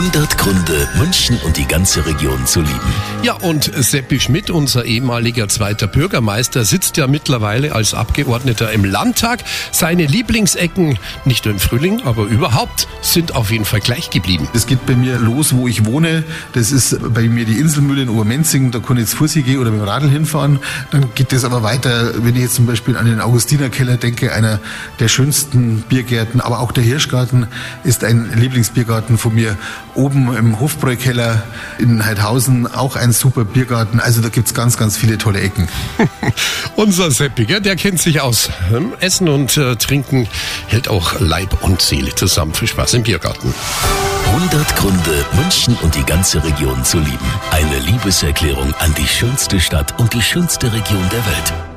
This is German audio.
100 Gründe, München und die ganze Region zu lieben. Ja, und Seppi Schmidt, unser ehemaliger zweiter Bürgermeister, sitzt ja mittlerweile als Abgeordneter im Landtag. Seine Lieblingsecken, nicht nur im Frühling, aber überhaupt, sind auf jeden Fall gleich geblieben. Das geht bei mir los, wo ich wohne. Das ist bei mir die Inselmühle in Obermenzing. Da kann ich jetzt Fussi gehen oder mit dem Radl hinfahren. Dann geht das aber weiter, wenn ich jetzt zum Beispiel an den Augustinerkeller denke, einer der schönsten Biergärten, aber auch der Hirschgarten ist ein Lieblingsbiergarten von mir oben im Hofbräukeller in Heidhausen auch ein super Biergarten. Also da gibt's ganz, ganz viele tolle Ecken. Unser Seppiger, der kennt sich aus. Essen und äh, Trinken hält auch Leib und Seele zusammen. Für Spaß im Biergarten. 100 Gründe, München und die ganze Region zu lieben. Eine Liebeserklärung an die schönste Stadt und die schönste Region der Welt.